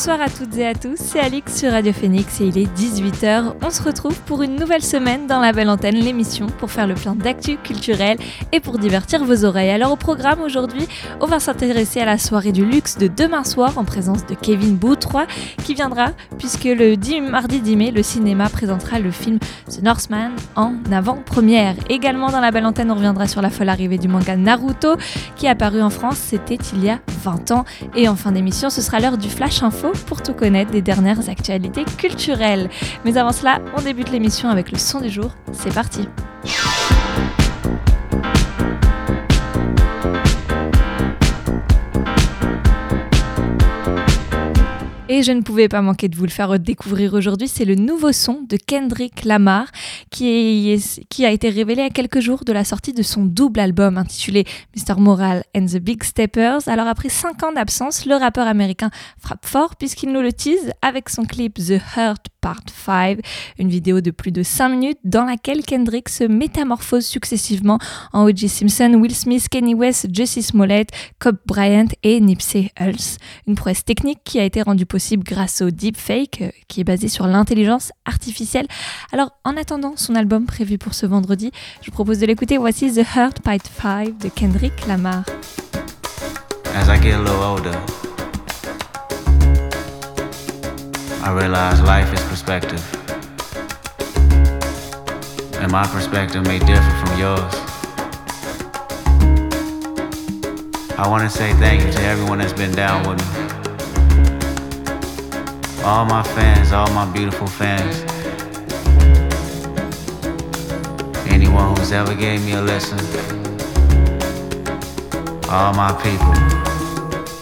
Bonsoir à toutes et à tous, c'est Alix sur Radio Phoenix et il est 18h. On se retrouve pour une nouvelle semaine dans la belle antenne, l'émission pour faire le plein d'actu culturel et pour divertir vos oreilles. Alors au programme aujourd'hui, on va s'intéresser à la soirée du luxe de demain soir en présence de Kevin Boutroy qui viendra puisque le 10, mardi 10 mai, le cinéma présentera le film The Northman en avant-première. Également dans la belle antenne, on reviendra sur la folle arrivée du manga Naruto qui est apparu en France, c'était il y a 20 ans. Et en fin d'émission, ce sera l'heure du Flash Info pour tout connaître des dernières actualités culturelles. Mais avant cela, on débute l'émission avec le son du jour. C'est parti. Et je ne pouvais pas manquer de vous le faire découvrir aujourd'hui. C'est le nouveau son de Kendrick Lamar qui, a été révélé à quelques jours de la sortie de son double album intitulé Mr. Moral and the Big Steppers. Alors après 5 ans d'absence, le rappeur américain frappe fort puisqu'il nous le tease avec son clip The Hurt Part 5, une vidéo de plus de 5 minutes dans laquelle Kendrick se métamorphose successivement en O.J. Simpson, Will Smith, Kenny West, Jesse Smollett, Cobb Bryant et Nipsey Hussle. Une prouesse technique qui a été rendue possible grâce au deepfake, euh, qui est basé sur l'intelligence artificielle. Alors, en attendant son album prévu pour ce vendredi, je vous propose de l'écouter. Voici The Hurt Part 5 de Kendrick Lamar. As I get a little older, I realize life is perspective. And my perspective may differ from yours. I want to say thank you to everyone that's been down with me. All my fans, all my beautiful fans. Anyone who's ever gave me a listen. All my people.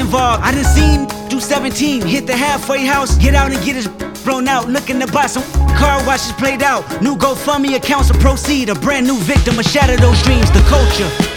involved. I done seen do 17, hit the halfway house, get out and get his blown out, looking to buy some car washes played out. New GoFundMe accounts to proceed, a brand new victim, a shatter those dreams, the culture.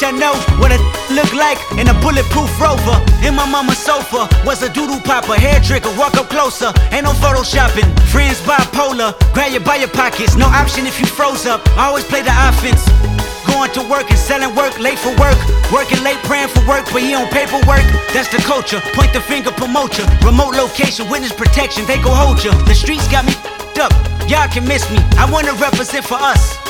Let y'all know what it look like in a bulletproof rover. In my mama's sofa was a doodle popper, hair trigger. Walk up closer, ain't no photoshopping. Friends bipolar, grab you by your pockets. No option if you froze up. I always play the offense. Going to work and selling work, late for work. Working late, praying for work, but he on paperwork. That's the culture. Point the finger, promote you. Remote location, witness protection, they go hold you. The streets got me up. Y'all can miss me. I wanna represent for us.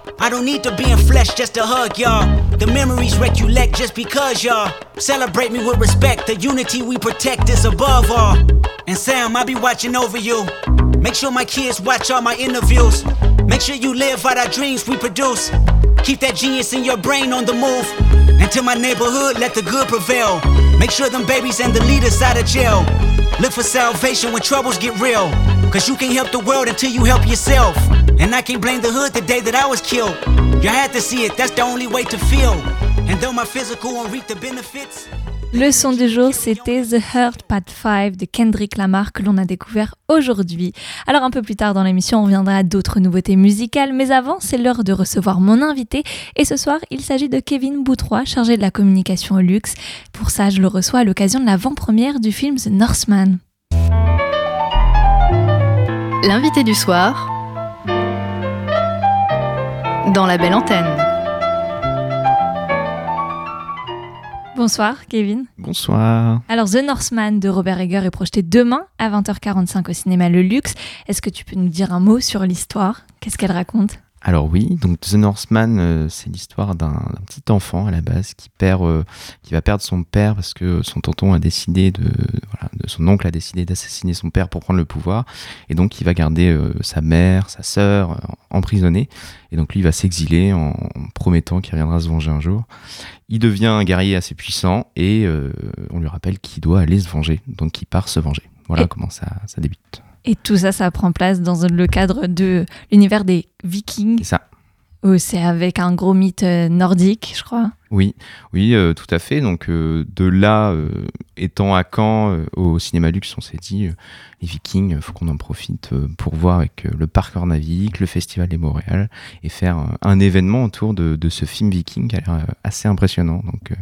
I don't need to be in flesh just to hug y'all. The memories recollect just because y'all celebrate me with respect. The unity we protect is above all. And Sam, I'll be watching over you. Make sure my kids watch all my interviews. Make sure you live out our dreams we produce. Keep that genius in your brain on the move. And to my neighborhood, let the good prevail. Make sure them babies and the leaders out of jail. Look for salvation when troubles get real. You can't help the world until you help yourself. And I can't blame the hood the day that I was killed. You had to see it, that's the only way to feel. And though my physical. Le son du jour, c'était The Hurt Part 5 de Kendrick Lamar que l'on a découvert aujourd'hui. Alors un peu plus tard dans l'émission, on reviendra à d'autres nouveautés musicales, mais avant, c'est l'heure de recevoir mon invité. Et ce soir, il s'agit de Kevin Boutrois, chargé de la communication au luxe. Pour ça, je le reçois à l'occasion de l'avant-première du film The Northman. L'invité du soir dans la belle antenne. Bonsoir Kevin. Bonsoir. Alors The Northman de Robert Egger est projeté demain à 20h45 au cinéma Le Luxe. Est-ce que tu peux nous dire un mot sur l'histoire? Qu'est-ce qu'elle raconte? Alors oui, donc The Northman, euh, c'est l'histoire d'un petit enfant à la base qui perd, euh, qui va perdre son père parce que son tonton a décidé de, voilà, de- son oncle a décidé d'assassiner son père pour prendre le pouvoir, et donc il va garder euh, sa mère, sa sœur emprisonnée, et donc lui il va s'exiler en, en promettant qu'il reviendra se venger un jour. Il devient un guerrier assez puissant et on lui rappelle qu'il doit aller se venger, donc il part se venger. Voilà Et- comment ça, ça débute. Et tout ça, ça prend place dans le cadre de l'univers des Vikings. C'est ça. où c'est avec un gros mythe euh, nordique, je crois. Oui, oui, euh, tout à fait. Donc euh, de là, euh, étant à Caen, euh, au cinéma luxe, on s'est dit, euh, les Vikings, il faut qu'on en profite euh, pour voir avec euh, le parc Ornavik, le Festival des Montréal, et faire euh, un événement autour de, de ce film Viking qui a l'air euh, assez impressionnant. Donc euh,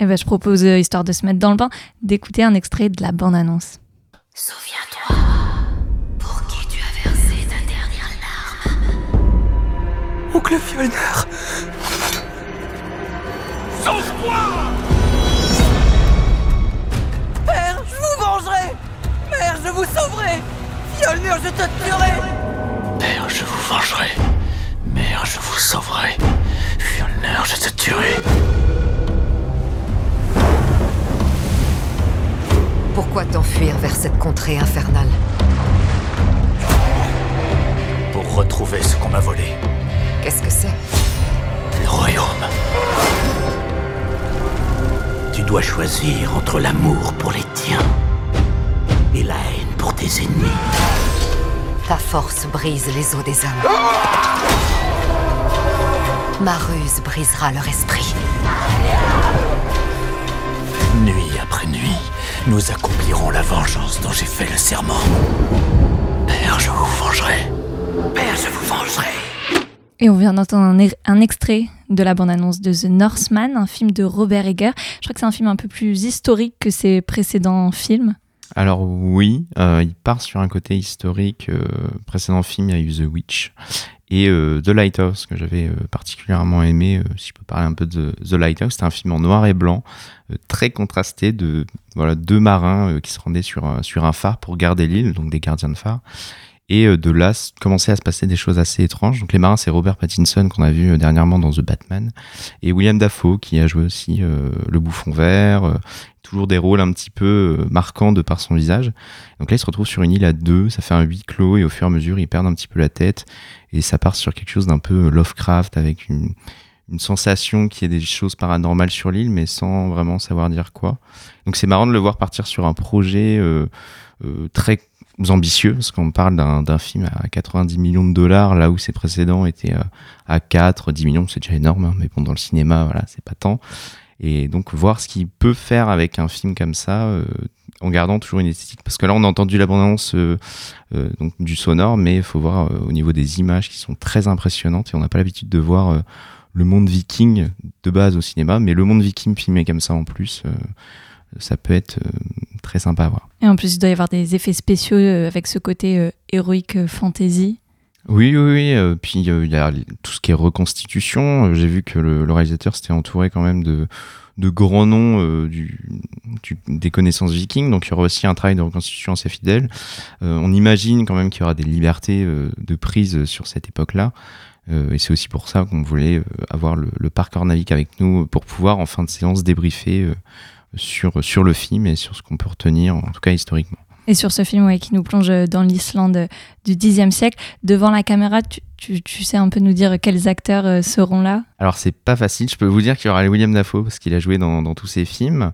Et ben, je propose, euh, histoire de se mettre dans le bain, d'écouter un extrait de la bande-annonce. Souviens-toi, pour qui tu as versé ta dernière larme. Oncle Fjolnir Père, je vous vengerai Mère, je vous sauverai Fjolnir, je te tuerai Père, je vous vengerai. Mère, je vous sauverai. Fjolnir, je te tuerai. Pourquoi t'enfuir vers cette contrée infernale? Pour retrouver ce qu'on m'a volé. Qu'est-ce que c'est? Le royaume. Tu dois choisir entre l'amour pour les tiens et la haine pour tes ennemis. Ta force brise les os des hommes. Ma ruse brisera leur esprit. Nuit après nuit, nous accomplirons la vengeance dont j'ai fait le serment. Père, je vous vengerai. Père, je vous vengerai. Et on vient d'entendre un, er- un extrait de la bande-annonce de The Northman, un film de Robert Egger. Je crois que c'est un film un peu plus historique que ses précédents films. alors oui, euh, il part sur un côté historique. Euh, précédent film, il y a eu The Witch. Et euh, The Lighthouse, que j'avais euh, particulièrement aimé, euh, si je peux parler un peu de The Lighthouse, c'était un film en noir et blanc, euh, très contrasté de voilà, deux marins euh, qui se rendaient sur un phare pour garder l'île, donc des gardiens de phare. Et euh, de là, commençaient à se passer des choses assez étranges. Donc les marins, c'est Robert Pattinson qu'on a vu euh, dernièrement dans The Batman, et William Dafoe qui a joué aussi euh, le bouffon vert, toujours des rôles un petit peu marquants de par son visage. Donc là, ils se retrouvent sur une île à deux, ça fait un huis clos, et au fur et à mesure, ils perdent un petit peu la tête, et ça part sur quelque chose d'un peu Lovecraft, avec une, sensation qu'il y ait des choses paranormales sur l'île, mais sans vraiment savoir dire quoi. Donc c'est marrant de le voir partir sur un projet très ambitieux, parce qu'on parle d'un film à 90 millions de dollars, là où ses précédents étaient euh, à 4, 10 millions, c'est déjà énorme, hein, mais bon, dans le cinéma, voilà, c'est pas tant. Et donc voir ce qu'il peut faire avec un film comme ça, euh, en gardant toujours une esthétique. Parce que là, on a entendu l'abondance euh, euh, du sonore, mais il faut voir euh, au niveau des images qui sont très impressionnantes, et on n'a pas l'habitude de voir euh, le monde viking de base au cinéma, mais le monde viking filmé comme ça en plus, euh, ça peut être euh, très sympa à voir. Et en plus, il doit y avoir des effets spéciaux euh, avec ce côté euh, héroïque fantasy. Oui, oui, oui. puis il y a tout ce qui est reconstitution. J'ai vu que le, le réalisateur s'était entouré quand même de, de grands noms euh, du, du- des connaissances vikings. Donc il y aura aussi un travail de reconstitution assez fidèle. Euh, on imagine quand même qu'il y aura des libertés euh, de prise sur cette époque-là. Et c'est aussi pour ça qu'on voulait avoir le, le parc Ornavik avec nous pour pouvoir en fin de séance débriefer sur, sur le film et sur ce qu'on peut retenir, en tout cas historiquement. Et sur ce film ouais, qui nous plonge euh, dans l'Islande euh, du Xe siècle, devant la caméra, tu, tu- tu sais un peu nous dire quels acteurs euh, seront là? Alors c'est pas facile, je peux vous dire qu'il y aura William Dafoe parce qu'il a joué dans, dans tous ses films.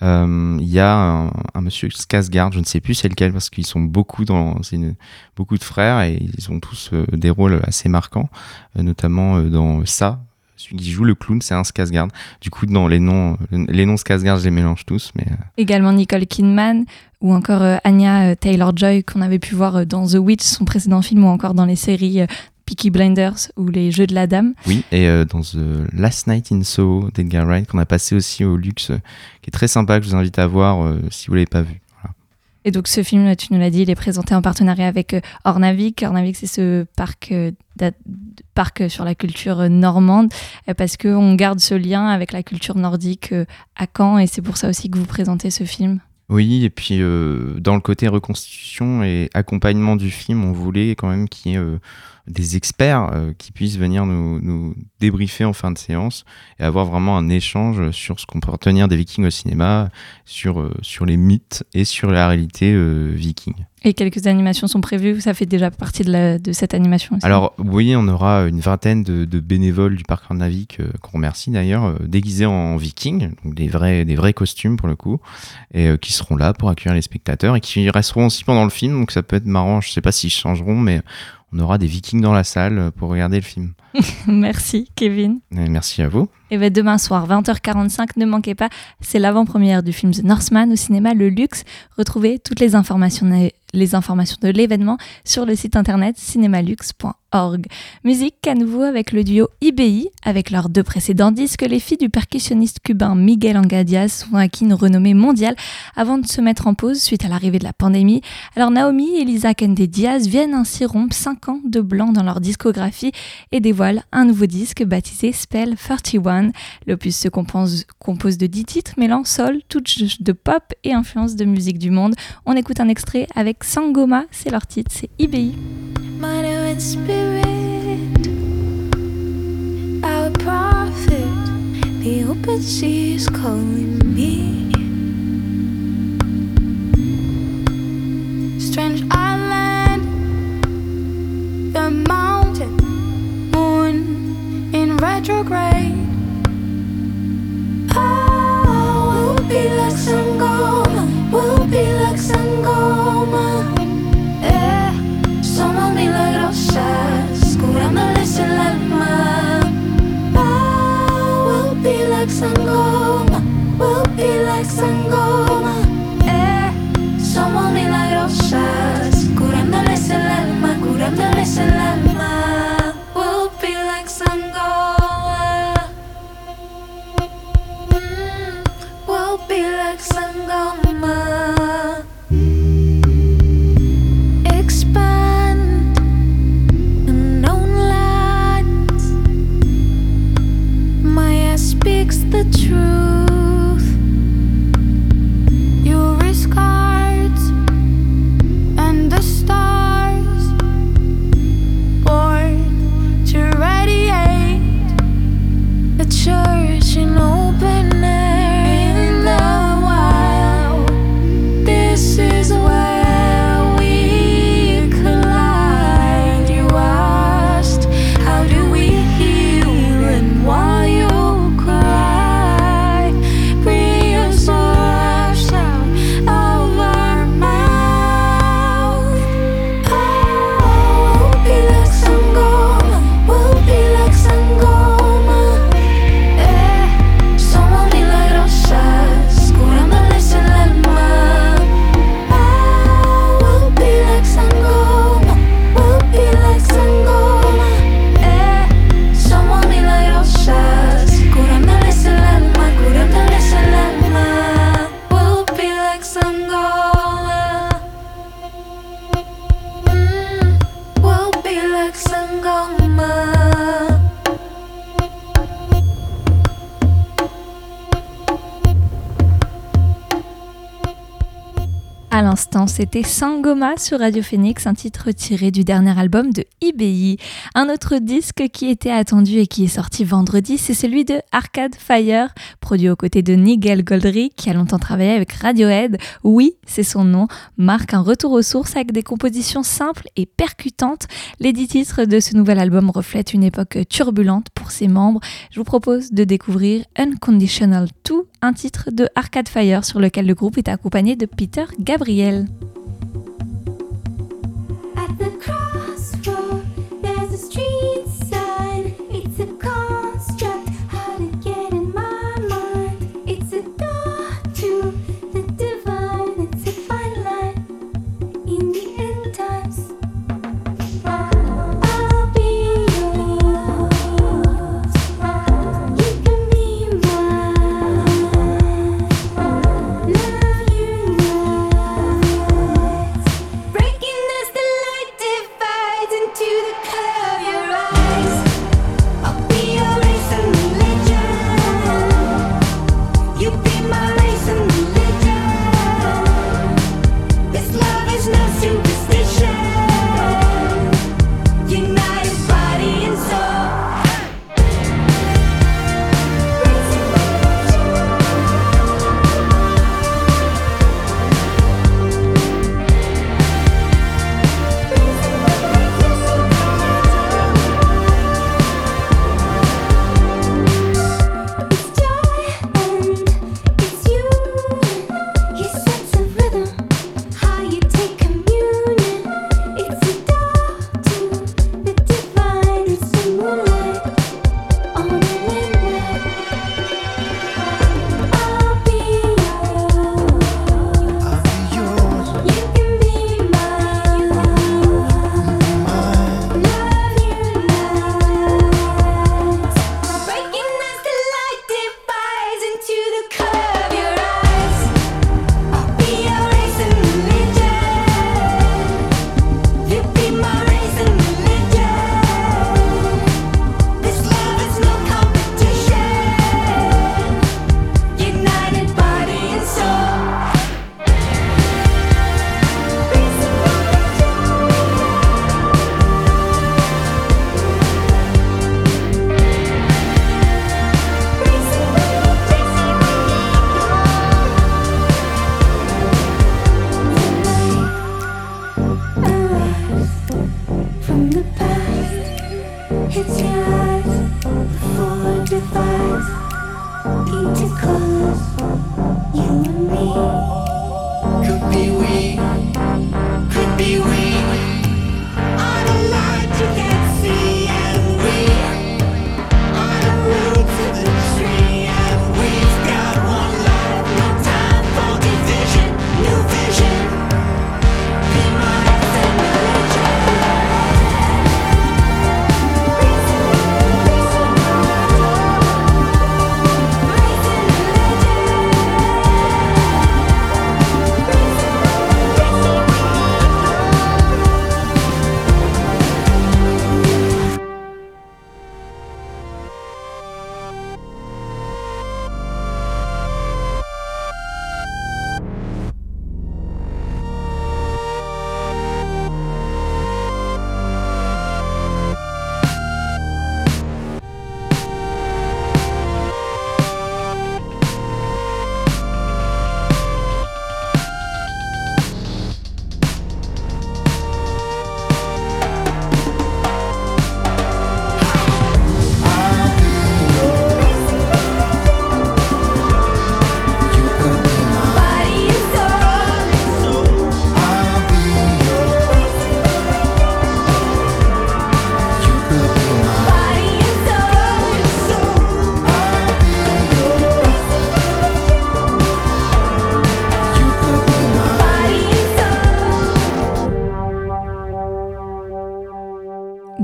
Euh, Il y a un, un monsieur Skarsgård, je ne sais plus c'est lequel parce qu'ils sont beaucoup dans, une- beaucoup de frères et ils ont tous euh, des rôles assez marquants, euh, notamment dans ça. Celui qui joue le clown, c'est un Skarsgård. Du coup, dans les noms, les noms Skarsgård, je les mélange tous, mais euh, Également Nicole Kidman ou encore euh, Anya euh, Taylor-Joy qu'on avait pu voir euh, dans The Witch, son précédent film, ou encore dans les séries euh, Peaky Blinders ou Les Jeux de la Dame. Oui, et euh, dans The Last Night in Soho d'Edgar Wright, qu'on a passé aussi au luxe, euh, qui est très sympa, que je vous invite à voir euh, si vous l'avez pas vu. Et donc ce film, tu nous l'as dit, il est présenté en partenariat avec euh, Ornavik. Ornavik, c'est ce parc, euh, parc sur la culture euh, normande, euh, parce qu'on garde ce lien avec la culture nordique euh, à Caen, et c'est pour ça aussi que vous présentez ce film. Oui, et puis euh, dans le côté reconstitution et accompagnement du film, on voulait quand même qu'il y ait euh, des experts euh, qui puissent venir nous, nous débriefer en fin de séance et avoir vraiment un échange sur ce qu'on peut retenir des vikings au cinéma, sur, euh, sur les mythes et sur la réalité euh, viking. Et quelques animations sont prévues, ça fait déjà partie de, la- de cette animation aussi. Alors oui, on aura une vingtaine de, de bénévoles du parc Navik, euh, qu'on remercie d'ailleurs, euh, déguisés en vikings, donc des vrais, des vrais costumes pour le coup, et euh, qui seront là pour accueillir les spectateurs et qui resteront aussi pendant le film, donc ça peut être marrant, je sais pas s'ils changeront, mais on aura des vikings dans la salle pour regarder le film. Merci Kevin. Et merci à vous. Et ben demain soir, 20h45, ne manquez pas, c'est l'avant-première du film The Northman au cinéma Le Luxe. Retrouvez toutes les informations, les informations de l'événement sur le site internet cinémalux.org. Musique à nouveau avec le duo IBI. Avec leurs deux précédents disques, les filles du percussionniste cubain Miguel Angadias sont acquis une renommée mondiale avant de se mettre en pause suite à l'arrivée de la pandémie. Alors Naomi et Lisa Kende Diaz viennent ainsi rompre 5 ans de blanc dans leur discographie et dévoilent un nouveau disque baptisé Spell 31. L'opus se compose, de 10 titres mêlant soul, touch de pop et influence de musique du monde. On écoute un extrait avec Sangoma, c'est leur titre, c'est IBI. Spirit, our prophet, the open sea is calling me. Strange island, the mountain, moon in retrograde. c'était Sangoma sur Radio Phoenix, un titre tiré du dernier album de IBI. Un autre disque qui était attendu et qui est sorti vendredi, c'est celui de Arcade Fire, produit aux côtés de Nigel Goldry, qui a longtemps travaillé avec Radiohead. Oui, c'est son nom, marque un retour aux sources avec des compositions simples et percutantes. Les dix titres de ce nouvel album reflètent une époque turbulente pour ses membres. Je vous propose de découvrir Unconditional 2, un titre de Arcade Fire sur lequel le groupe est accompagné de Peter Gabriel. schnell.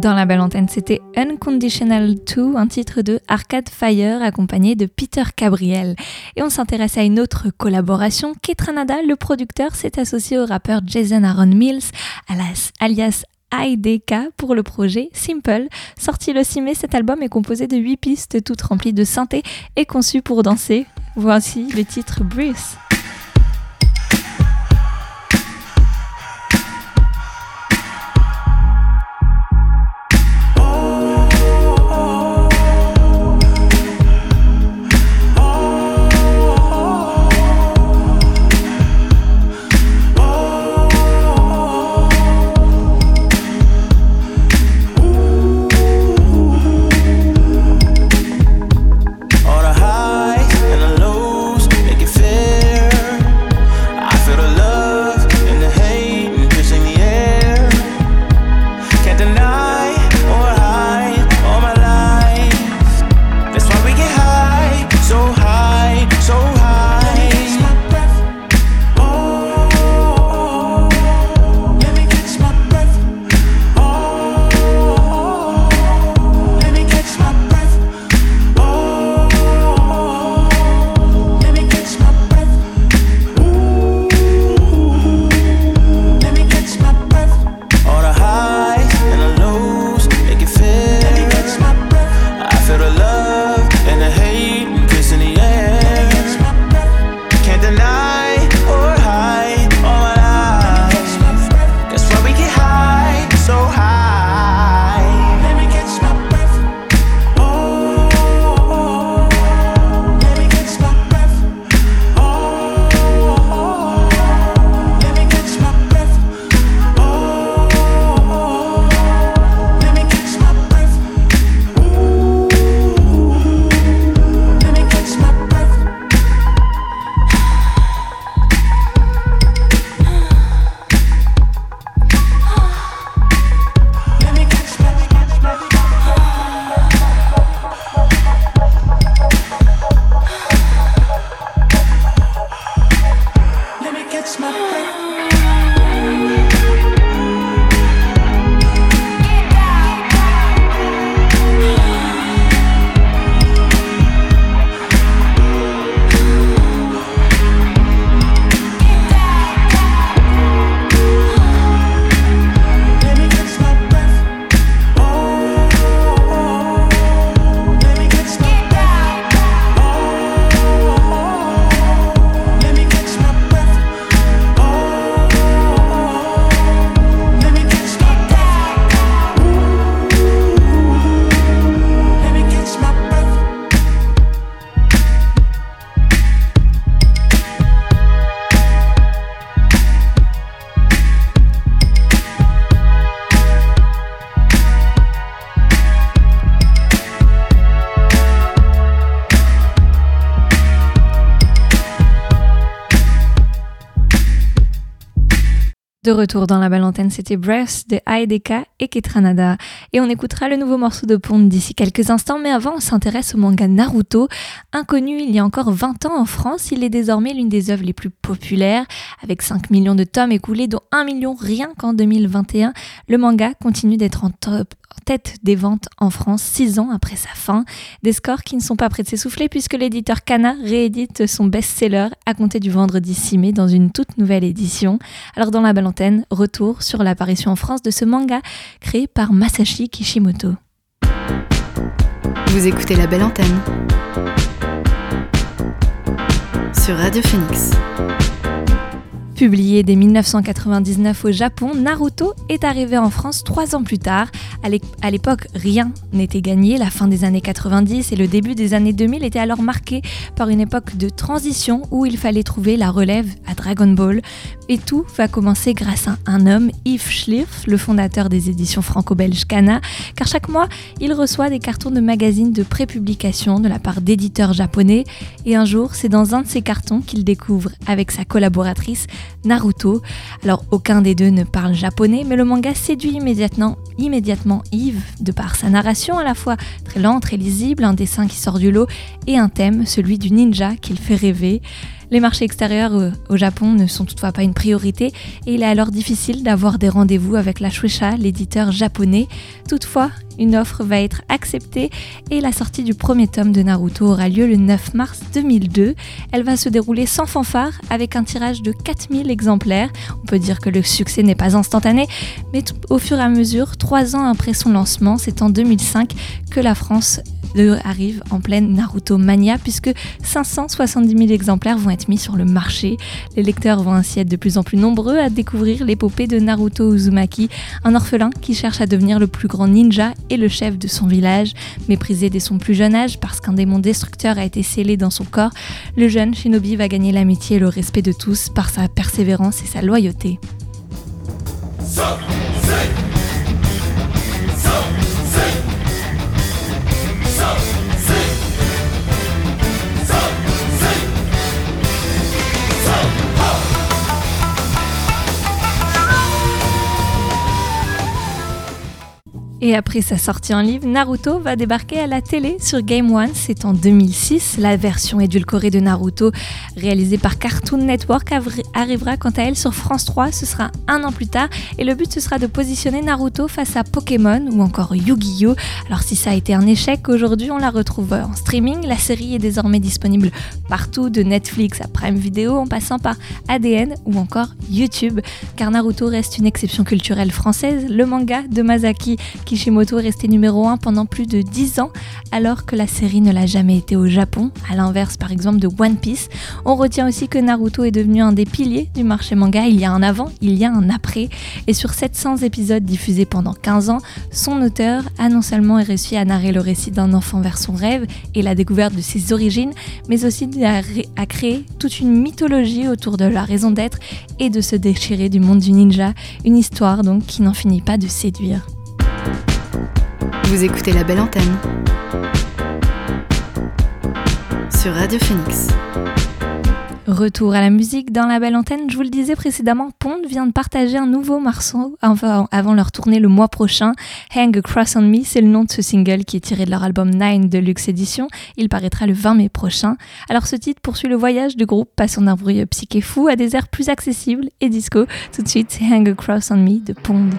Dans la belle antenne, c'était Unconditional 2, un titre de Arcade Fire accompagné de Peter Gabriel. Et on s'intéresse à une autre collaboration. Ketranada, le producteur, s'est associé au rappeur Jason Aaron Mills, alias, IDK pour le projet Simple. Sorti le 6 mai, cet album est composé de 8 pistes toutes remplies de synthé et conçues pour danser. Voici le titre Bruce. Retour dans la belle antenne, c'était Breath de IDK et Ketranada. Et on écoutera le nouveau morceau de Pond d'ici quelques instants, mais avant on s'intéresse au manga Naruto. Inconnu il y a encore 20 ans en France, il est désormais l'une des œuvres les plus populaires. Avec 5 millions de tomes écoulés, dont 1 million rien qu'en 2021, le manga continue d'être en tête des ventes en France 6 ans après sa fin. Des scores qui ne sont pas prêts de s'essouffler puisque l'éditeur Kana réédite son best-seller à compter du vendredi 6 mai dans une toute nouvelle édition. Alors dans la belle antenne, retour sur l'apparition en France de ce manga créé par Masashi Kishimoto. Vous écoutez la belle antenne sur Radio Phoenix. Publié dès 1999 au Japon, Naruto est arrivé en France trois ans plus tard. À l'époque, rien n'était gagné. La fin des années 90 et le début des années 2000 étaient alors marqués par une époque de transition où il fallait trouver la relève à Dragon Ball. Et tout va commencer grâce à un homme, Yves Schlierf, le fondateur des éditions franco-belges Kana, car chaque mois, il reçoit des cartons de magazines de prépublication de la part d'éditeurs japonais. Et un jour, c'est dans un de ces cartons qu'il découvre avec sa collaboratrice Naruto. Alors aucun des deux ne parle japonais, mais le manga séduit immédiatement, immédiatement Yves de par sa narration à la fois très lente, très lisible, un dessin qui sort du lot et un thème, celui du ninja, qu'il fait rêver. Les marchés extérieurs au Japon ne sont toutefois pas une priorité et il est alors difficile d'avoir des rendez-vous avec la Shueisha, l'éditeur japonais. Toutefois, une offre va être acceptée et la sortie du premier tome de Naruto aura lieu le 9 mars 2002. Elle va se dérouler sans fanfare avec un tirage de 4000 exemplaires. On peut dire que le succès n'est pas instantané, mais au fur et à mesure, trois ans après son lancement, c'est en 2005 que la France arrive en pleine Naruto Mania puisque 570 000 exemplaires vont être mis sur le marché. Les lecteurs vont ainsi être de plus en plus nombreux à découvrir l'épopée de Naruto Uzumaki, un orphelin qui cherche à devenir le plus grand ninja et le chef de son village. Méprisé dès son plus jeune âge parce qu'un démon destructeur a été scellé dans son corps, le jeune shinobi va gagner l'amitié et le respect de tous par sa persévérance et sa loyauté. Et après sa sortie en livre, Naruto va débarquer à la télé sur Game One. C'est en 2006. La version édulcorée de Naruto, réalisée par Cartoon Network, arrivera quant à elle sur France 3. Ce sera un an plus tard. Et le but, ce sera de positionner Naruto face à Pokémon ou encore Yu-Gi-Oh! Alors, si ça a été un échec, aujourd'hui, on la retrouve en streaming. La série est désormais disponible partout, de Netflix à Prime Video, en passant par ADN ou encore YouTube. Car Naruto reste une exception culturelle française. Le manga de Masaki Kishimoto est resté numéro 1 pendant plus de 10 ans, alors que la série ne l'a jamais été au Japon, à l'inverse par exemple de One Piece. On retient aussi que Naruto est devenu un des piliers du marché manga. Il y a un avant, il y a un après. Et sur 700 épisodes diffusés pendant 15 ans, son auteur a non seulement réussi à narrer le récit d'un enfant vers son rêve et la découverte de ses origines, mais aussi à, créer toute une mythologie autour de la raison d'être et de se déchirer du monde du ninja. Une histoire donc qui n'en finit pas de séduire. Vous écoutez la belle antenne sur Radio Phoenix. Retour à la musique dans la belle antenne. Je vous le disais précédemment, Pond vient de partager un nouveau morceau avant leur tournée le mois prochain. Hang Across on Me, c'est le nom de ce single qui est tiré de leur album Nine de Luxe Edition. Il paraîtra le 20 mai prochain. Alors ce titre poursuit le voyage du groupe passant d'un bruit psyché fou à des airs plus accessibles et disco. Tout de suite, Hang Across on Me de Pond.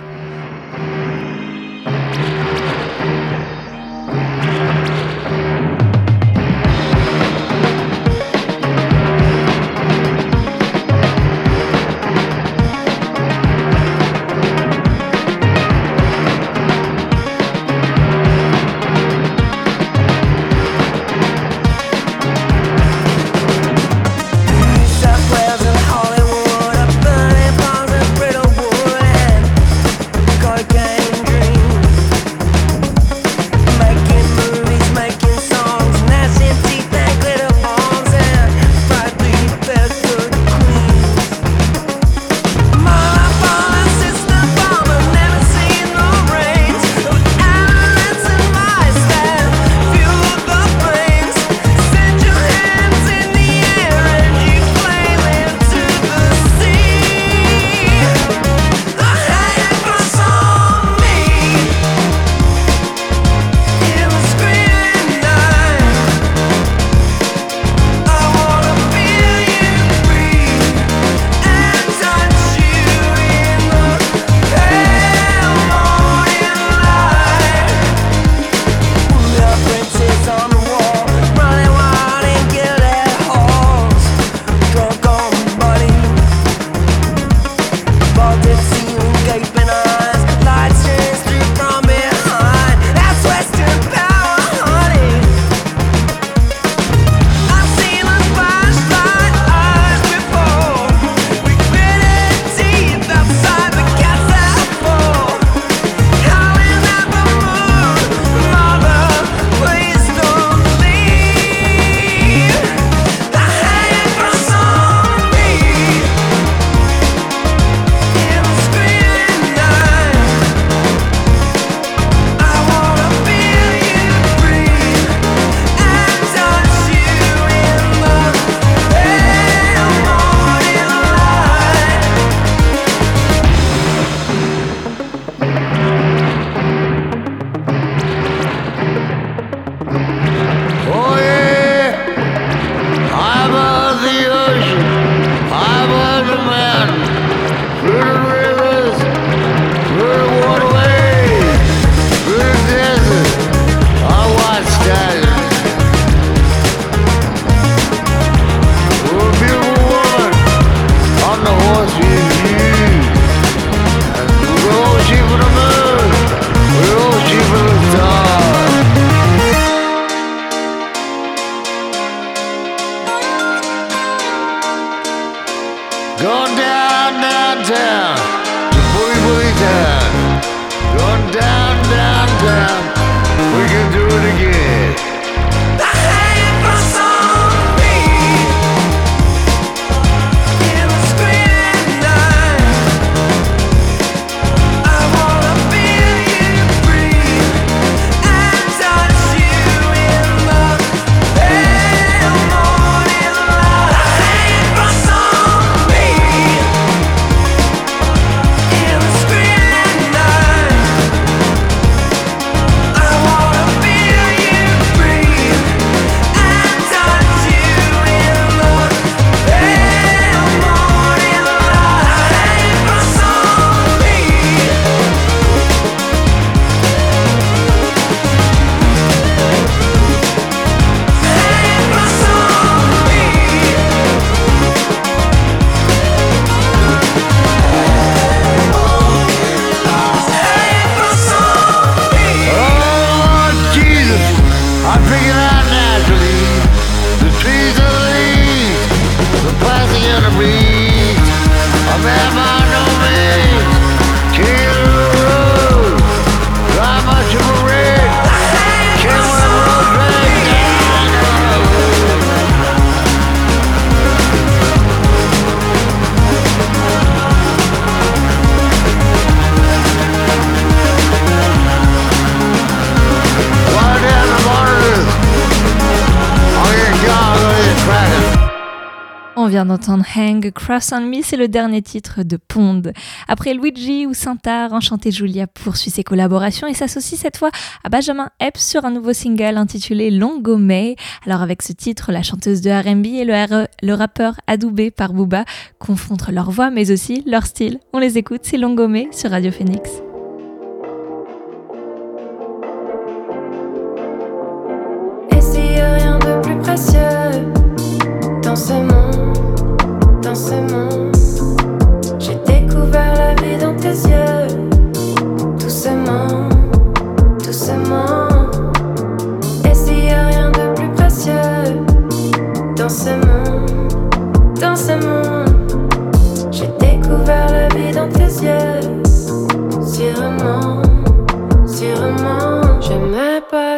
Cross on Me, c'est le dernier titre de Pond. Après Luigi ou Santar, Enchanté Julia poursuit ses collaborations et s'associe cette fois à Benjamin Epps sur un nouveau single intitulé Longo May. Alors avec ce titre, la chanteuse de R&B et le, R- le rappeur adoubé par Booba confrontent leur voix mais aussi leur style. On les écoute, c'est Longo May sur Radio Phoenix.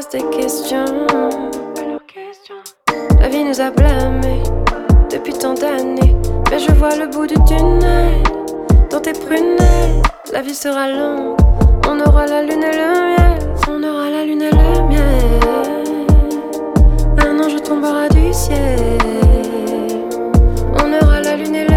Des questions. La vie nous a blâmés depuis tant d'années. Mais je vois le bout du tunnel dans tes prunelles. La vie sera longue, on aura la lune et le miel. On aura la lune et le miel. Un ange tombera du ciel. On aura la lune et le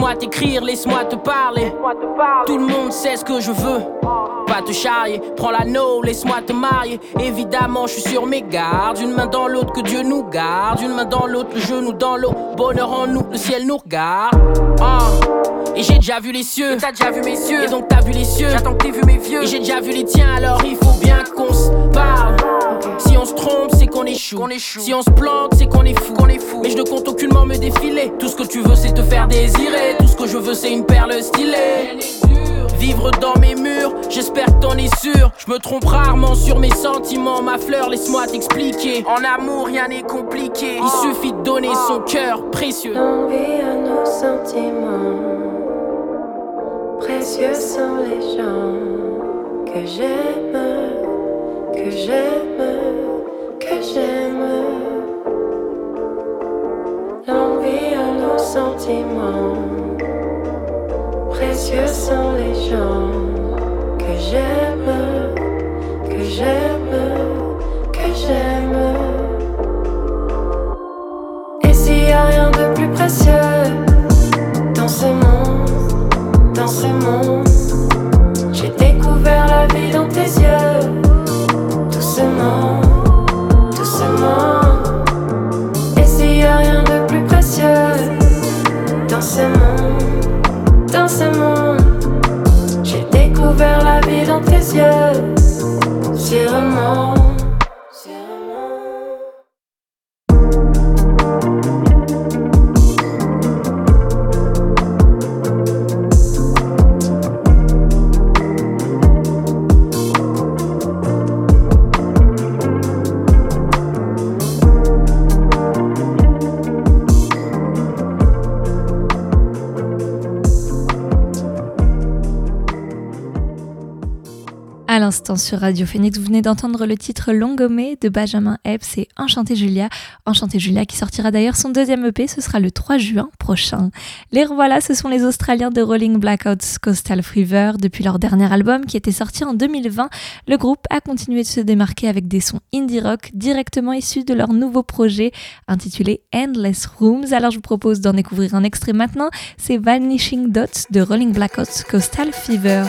Laisse-moi t'écrire, laisse-moi te parler. Tout le monde sait ce que je veux. Pas te charrier, prends l'anneau, laisse-moi te marier. Évidemment, je suis sur mes gardes. Une main dans l'autre, que Dieu nous garde. Une main dans l'autre, le genou dans l'eau. Bonheur en nous, le ciel nous regarde. Ah. Et j'ai déjà vu les cieux. T'as déjà vu mes yeux. Et donc t'as vu les cieux. J'attends que t'aies vu mes vieux. Et j'ai déjà vu les tiens, alors il faut bien qu'on se. Si on se trompe, c'est qu'on échoue. Si on se plante, c'est qu'on est fou. qu'on est fou. Mais je ne compte aucunement me défiler. Tout ce que tu veux, c'est te faire désirer. Tout ce que je veux, c'est une perle stylée. Vivre dans mes murs, j'espère que t'en es sûr. Je me trompe rarement sur mes sentiments, ma fleur, laisse-moi t'expliquer. En amour, rien n'est compliqué. Il suffit de donner son cœur précieux. Envie à nos sentiments. Précieux sont les gens que j'aime, que j'aime, j'aime. L'envie à nos sentiments. Précieux sont les gens que j'aime. Sur Radio Phoenix, vous venez d'entendre le titre Longomé de Benjamin Epps et Enchanté Julia. Enchanté Julia qui sortira d'ailleurs son deuxième EP, ce sera le 3 juin prochain. Les revoilà, ce sont les Australiens de Rolling Blackouts Coastal Fever. Depuis leur dernier album qui était sorti en 2020, le groupe a continué de se démarquer avec des sons indie rock directement issus de leur nouveau projet intitulé Endless Rooms. Alors je vous propose d'en découvrir un extrait maintenant, c'est Vanishing Dots de Rolling Blackouts Coastal Fever.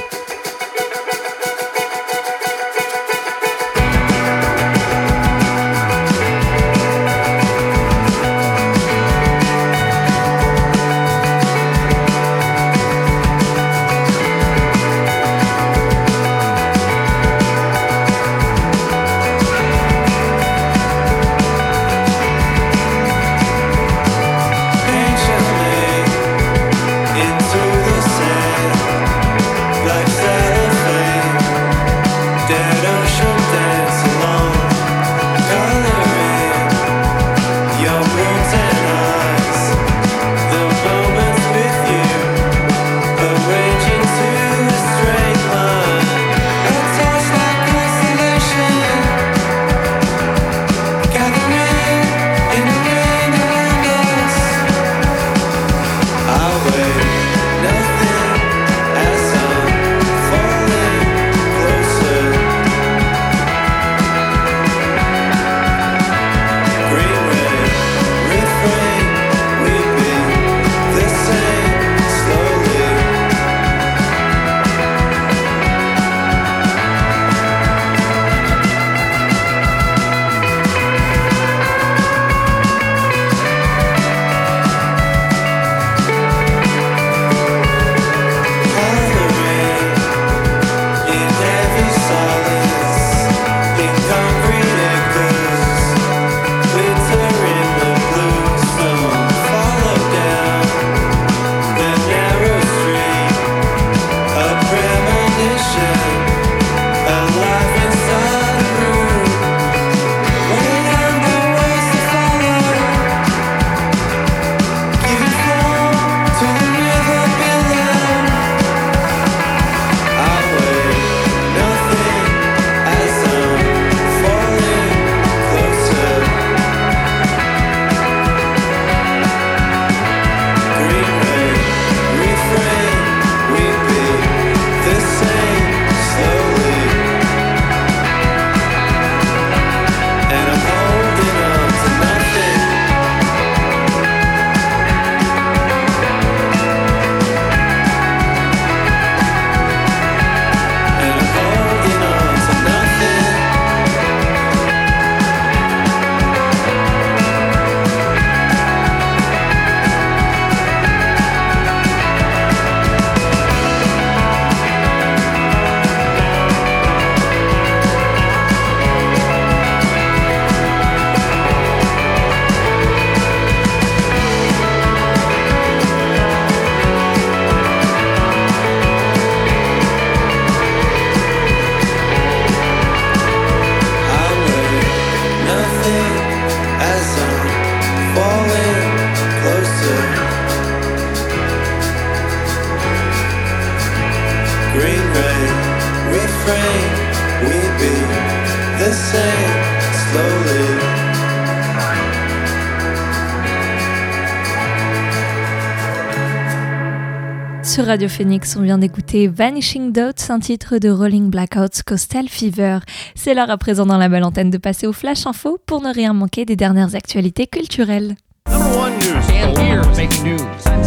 Sur Radio Phoenix, on vient d'écouter Vanishing Dots, un titre de Rolling Blackouts Coastal Fever. C'est l'heure à présent dans la belle antenne de passer au Flash Info pour ne rien manquer des dernières actualités culturelles. one news. And here's making news. I'm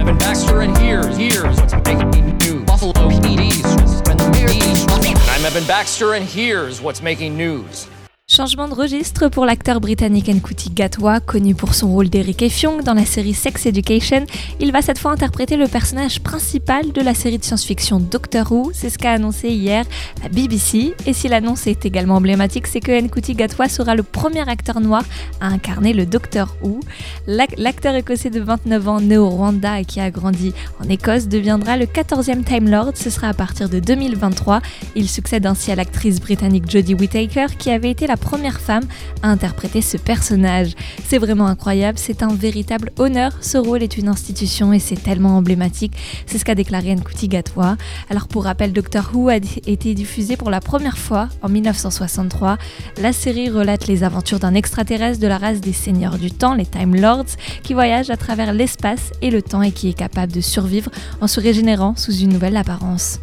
Evan Baxter, and here's here's what's making news? Changement de registre pour l'acteur britannique Nkuti Gatwa, connu pour son rôle d'Eric Effiong dans la série Sex Education. Il va cette fois interpréter le personnage principal de la série de science-fiction Doctor Who. C'est ce qu'a annoncé hier la BBC. Et si l'annonce est également emblématique, c'est que Nkuti Gatwa sera le premier acteur noir à incarner le Doctor Who. L'ac- L'acteur écossais de 29 ans, né au Rwanda et qui a grandi en Écosse, deviendra le 14e Time Lord. Ce sera à partir de 2023. Il succède ainsi à l'actrice britannique Jodie Whittaker, qui avait été la première femme à interpréter ce personnage. C'est vraiment incroyable, c'est un véritable honneur. Ce rôle est une institution et c'est tellement emblématique. C'est ce qu'a déclaré Nkuti Gatwa. Alors pour rappel, Doctor Who a été diffusé pour la première fois en 1963. La série relate les aventures d'un extraterrestre de la race des seigneurs du temps, les Time Lords, qui voyage à travers l'espace et le temps et qui est capable de survivre en se régénérant sous une nouvelle apparence.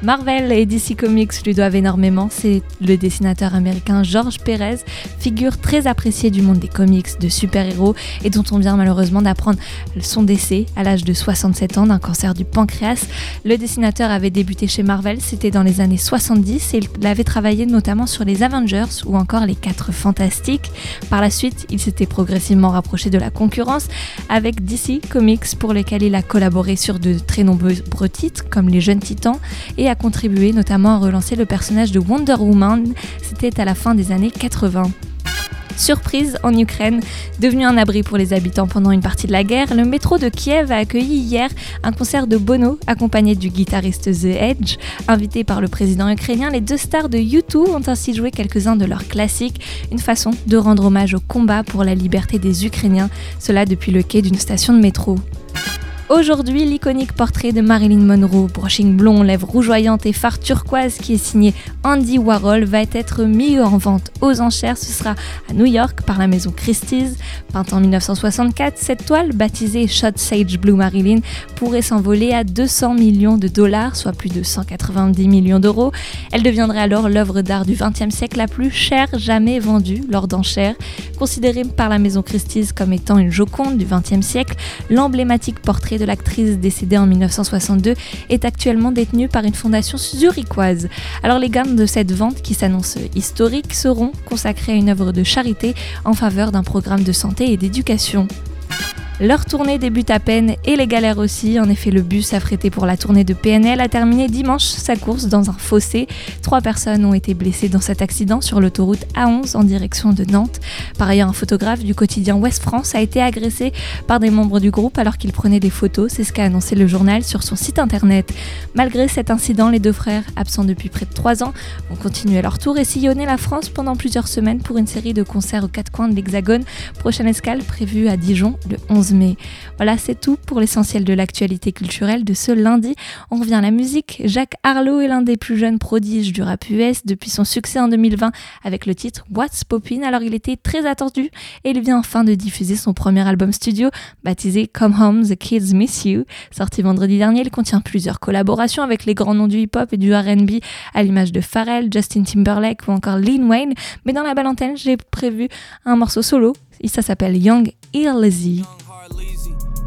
Marvel et DC Comics lui doivent énormément. C'est le dessinateur américain George Perez, figure très appréciée du monde des comics de super-héros et dont on vient malheureusement d'apprendre son décès à l'âge de 67 ans d'un cancer du pancréas. Le dessinateur avait débuté chez Marvel, c'était dans les années 70 et il avait travaillé notamment sur les Avengers ou encore les 4 Fantastiques. Par la suite, il s'était progressivement rapproché de la concurrence avec DC Comics pour lesquels il a collaboré sur de très nombreux titres comme Les Jeunes Titans et a contribué notamment à relancer le personnage de Wonder Woman. C'était à la fin des années 80. Surprise en Ukraine, devenu un abri pour les habitants pendant une partie de la guerre, le métro de Kiev a accueilli hier un concert de Bono accompagné du guitariste The Edge. Invité par le président ukrainien, les deux stars de U2 ont ainsi joué quelques-uns de leurs classiques, une façon de rendre hommage au combat pour la liberté des Ukrainiens, cela depuis le quai d'une station de métro. Aujourd'hui, l'iconique portrait de Marilyn Monroe, brushing blond, lèvres rougeoyantes et phare turquoise qui est signé Andy Warhol va être mis en vente aux enchères. Ce sera à New York par la maison Christie's. Peinte en 1964, cette toile, baptisée Shot Sage Blue Marilyn, pourrait s'envoler à 200 millions de dollars, soit plus de 190 millions d'euros. Elle deviendrait alors l'œuvre d'art du XXe siècle la plus chère jamais vendue lors d'enchères. Considérée par la maison Christie's comme étant une joconde du XXe siècle, l'emblématique portrait de l'actrice décédée en 1962 est actuellement détenue par une fondation zurichoise. Alors les gains de cette vente, qui s'annonce historique, seront consacrés à une œuvre de charité en faveur d'un programme de santé et d'éducation. Leur tournée débute à peine et les galères aussi. En effet, le bus affrété pour la tournée de PNL a terminé dimanche sa course dans un fossé. Trois personnes ont été blessées dans cet accident sur l'autoroute A11 en direction de Nantes. Par ailleurs, un photographe du quotidien Ouest France a été agressé par des membres du groupe alors qu'il prenait des photos. C'est ce qu'a annoncé le journal sur son site internet. Malgré cet incident, les deux frères, absents depuis près de trois ans, vont continuer leur tour et sillonner la France pendant plusieurs semaines pour une série de concerts aux quatre coins de l'Hexagone. Prochaine escale prévue à Dijon le 11 mai. Voilà, c'est tout pour l'essentiel de l'actualité culturelle de ce lundi. On revient à la musique. Jacques Harlow est l'un des plus jeunes prodiges du rap US depuis son succès en 2020 avec le titre What's Poppin'? Alors il était très attendu et il vient enfin de diffuser son premier album studio baptisé Come Home, The Kids Miss You. Sorti vendredi dernier, il contient plusieurs collaborations avec les grands noms du hip-hop et du R&B à l'image de Pharrell, Justin Timberlake ou encore Lil Wayne. Mais dans la belle antenne, j'ai prévu un morceau solo. Ça s'appelle Young Lazy.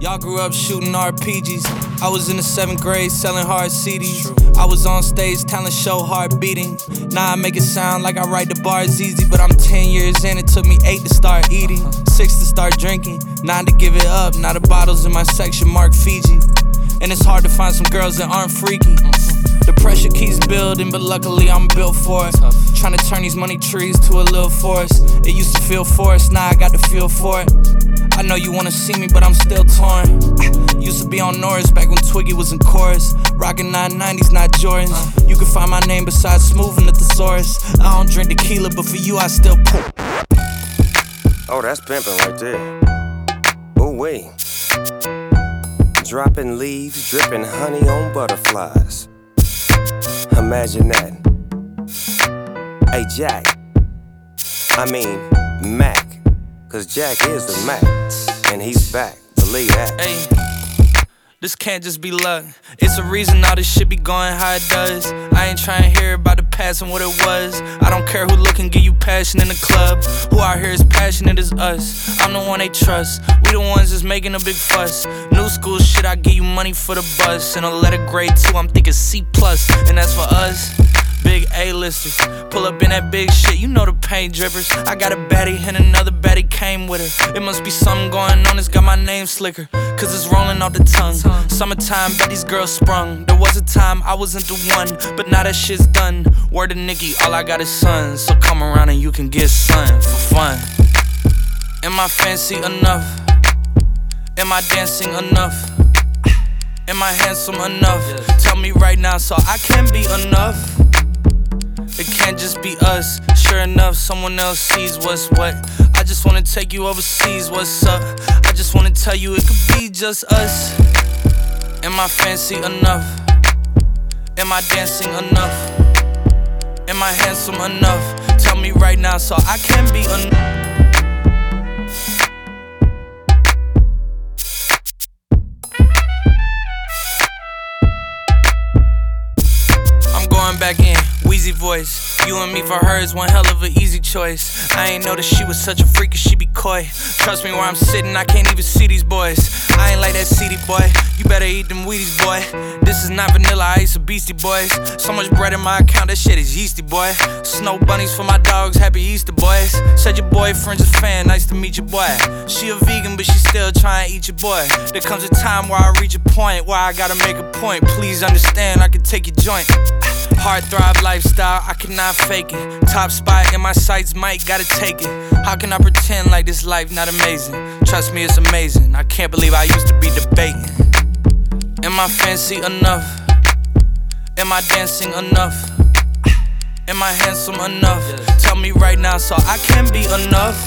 Y'all grew up shooting RPGs. I was in the seventh grade selling hard CDs. I was on stage talent show hard beating. Now I make it sound like I write the bars easy, but I'm 10 years in. It took me eight to start eating, six to start drinking, nine to give it up. Now the bottles in my section mark Fiji. And it's hard to find some girls that aren't freaky. Mm-hmm. The pressure keeps building, but luckily I'm built for it. Trying to turn these money trees to a little forest. It used to feel forced, now I got the feel for it. I know you wanna see me, but I'm still torn. Used to be on Norris back when Twiggy was in chorus. Rockin' 990s, not Jordans. You can find my name beside Smooth and the thesaurus. I don't drink tequila, but for you I still pour. Oh, that's pimping right there. Oh, wait. Dropping leaves, dripping honey on butterflies. Imagine that. Hey, Jack. I mean, Mac. Cause Jack is the Mac. And he's back. Believe that. Hey. This can't just be luck. It's a reason all this shit be going how it does. I ain't trying to hear about the past and what it was. I don't care who look and give you passion in the club. Who out here is passionate as us. I'm the one they trust. We the ones that's making a big fuss. New school shit, I give you money for the bus. And a letter grade two, I'm thinking C plus, and that's for us. Big A-listers, pull up in that big shit, you know the paint drippers. I got a baddie and another baddie came with her. It must be something going on, it's got my name slicker. Cause it's rolling off the tongue. Summertime, bet these girls sprung. There was a time I wasn't the one, but now that shit's done. Word to Nikki, all I got is sons. So come around and you can get sun for fun. Am I fancy enough? Am I dancing enough? Am I handsome enough? Tell me right now so I can be enough. It can't just be us. Sure enough, someone else sees what's what. I just wanna take you overseas, what's up? I just wanna tell you it could be just us. Am I fancy enough? Am I dancing enough? Am I handsome enough? Tell me right now so I can be enough. I'm going back in, Wheezy voice. You and me for her is one hell of an easy choice. I ain't know that she was such a freak, she be coy. Trust me, where I'm sitting, I can't even see these boys. I ain't like that CD boy. You better eat them Wheaties, boy. This is not vanilla ice or Beastie Boys. So much bread in my account, that shit is yeasty, boy. Snow bunnies for my dogs, happy Easter, boys. Said your boyfriend's a fan, nice to meet your boy. She a vegan, but she still trying to eat your boy. There comes a time where I reach a point where I gotta make a point. Please understand, I can take your joint. Hard thrive lifestyle, I cannot fake it. Top spot in my sights, might gotta take it. How can I pretend like this life not amazing? Trust me, it's amazing. I can't believe I used to be debating. Am I fancy enough? Am I dancing enough? Am I handsome enough? Tell me right now so I can be enough.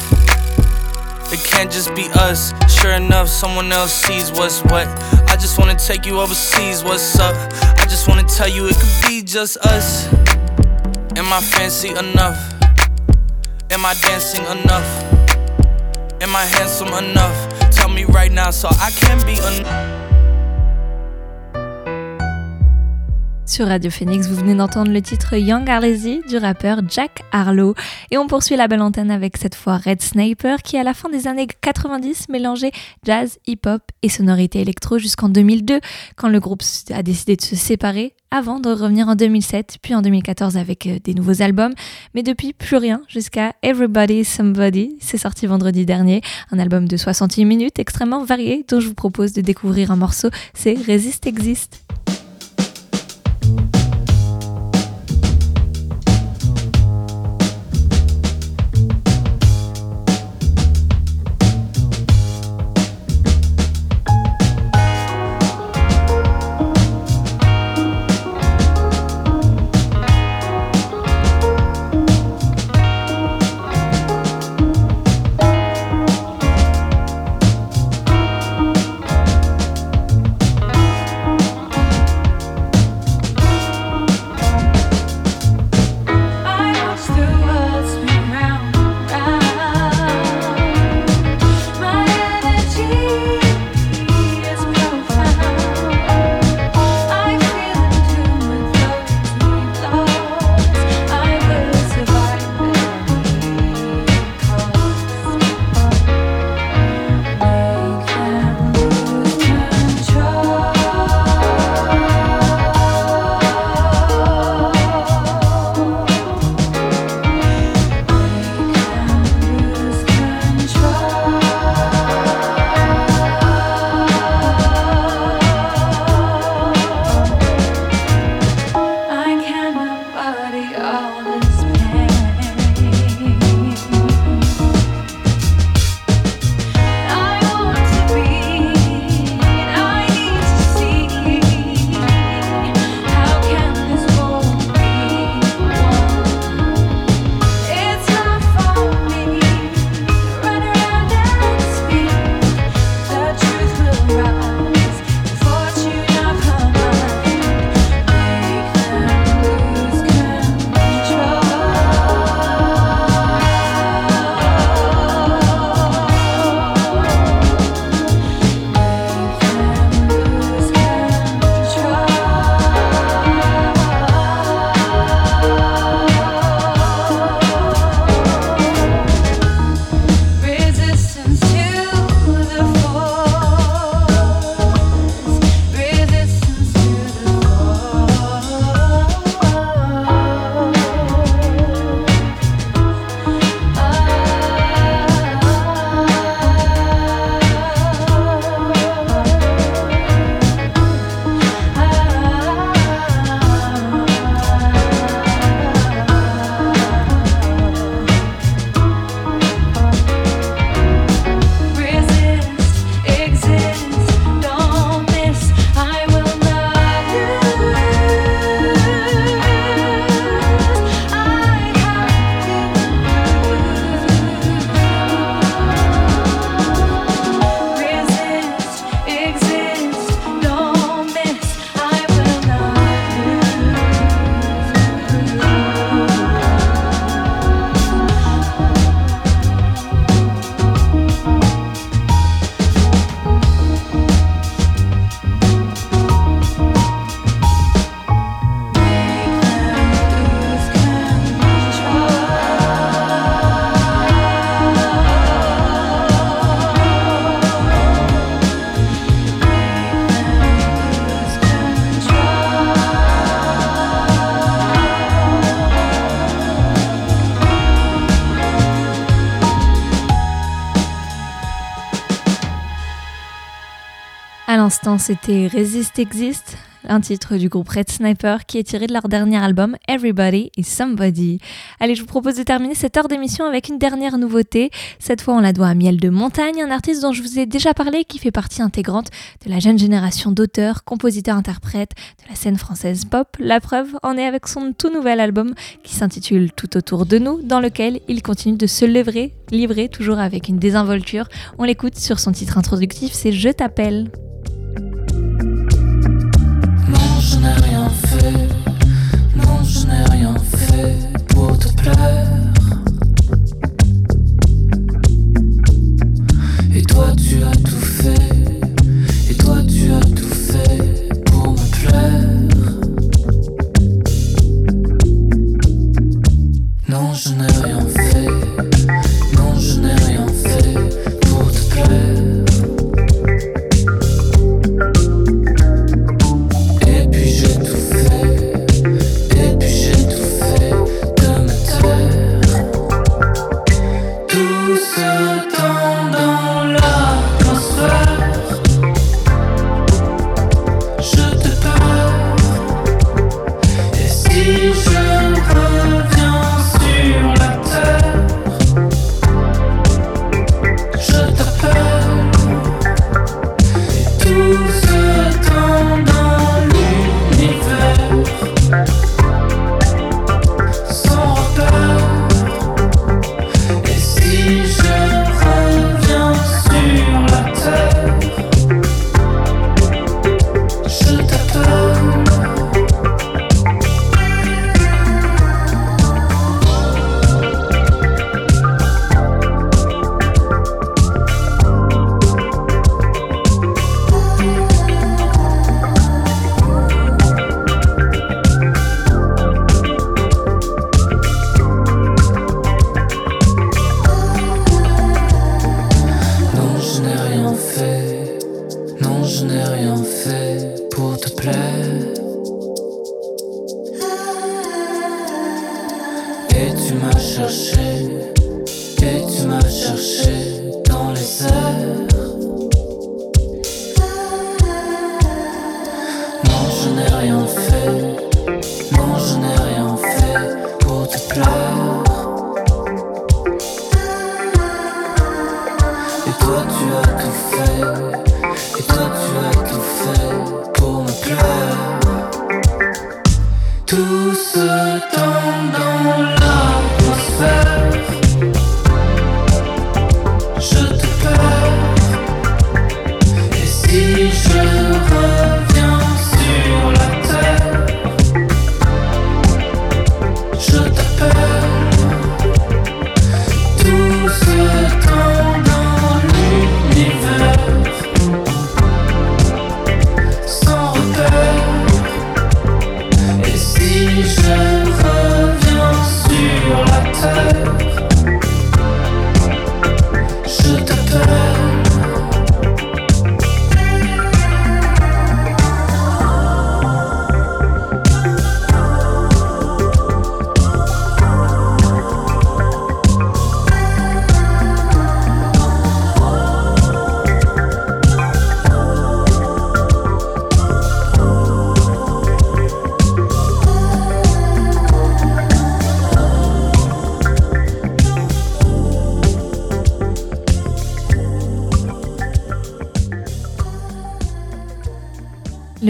It can't just be us. Sure enough, someone else sees what's what. I just wanna take you overseas, what's up? I just wanna tell you it could be just us. Am I fancy enough? Am I dancing enough? Am I handsome enough? Tell me right now so I can be enough. Sur Radio Phoenix, vous venez d'entendre le titre Young Arlezy du rappeur Jack Harlow. Et on poursuit la belle antenne avec cette fois Red Sniper qui, à la fin des années 90, mélangeait jazz, hip-hop et sonorité électro jusqu'en 2002, quand le groupe a décidé de se séparer avant de revenir en 2007, puis en 2014 avec euh, des nouveaux albums. Mais depuis, plus rien, jusqu'à Everybody Somebody. C'est sorti vendredi dernier, un album de 68 minutes extrêmement varié dont je vous propose de découvrir un morceau, c'est Resist Exist. C'était Resist Exist, un titre du groupe Red Sniper qui est tiré de leur dernier album Everybody is Somebody. Allez, je vous propose de terminer cette heure d'émission avec une dernière nouveauté. Cette fois, on la doit à Miel de Montagne, un artiste dont je vous ai déjà parlé qui fait partie intégrante de la jeune génération d'auteurs, compositeurs, interprètes de la scène française pop. La preuve en est avec son tout nouvel album qui s'intitule Tout autour de nous, dans lequel il continue de se livrer, livrer toujours avec une désinvolture. On l'écoute sur son titre introductif, c'est Je t'appelle. N'ai rien fait. Non, je n'ai rien fait pour te plaire. Et toi, tu as tout fait. Et toi, tu as tout fait pour me plaire. Non, je n'ai rien fait.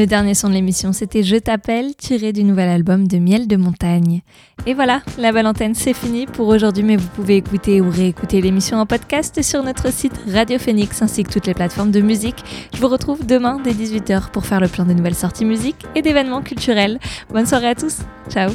Le dernier son de l'émission, c'était Je t'appelle, tiré du nouvel album de Miel de Montagne. Et voilà, la belle antenne, c'est fini pour aujourd'hui, mais vous pouvez écouter ou réécouter l'émission en podcast sur notre site Radio Phoenix ainsi que toutes les plateformes de musique. Je vous retrouve demain dès 18h pour faire le plein de nouvelles sorties musique et d'événements culturels. Bonne soirée à tous, ciao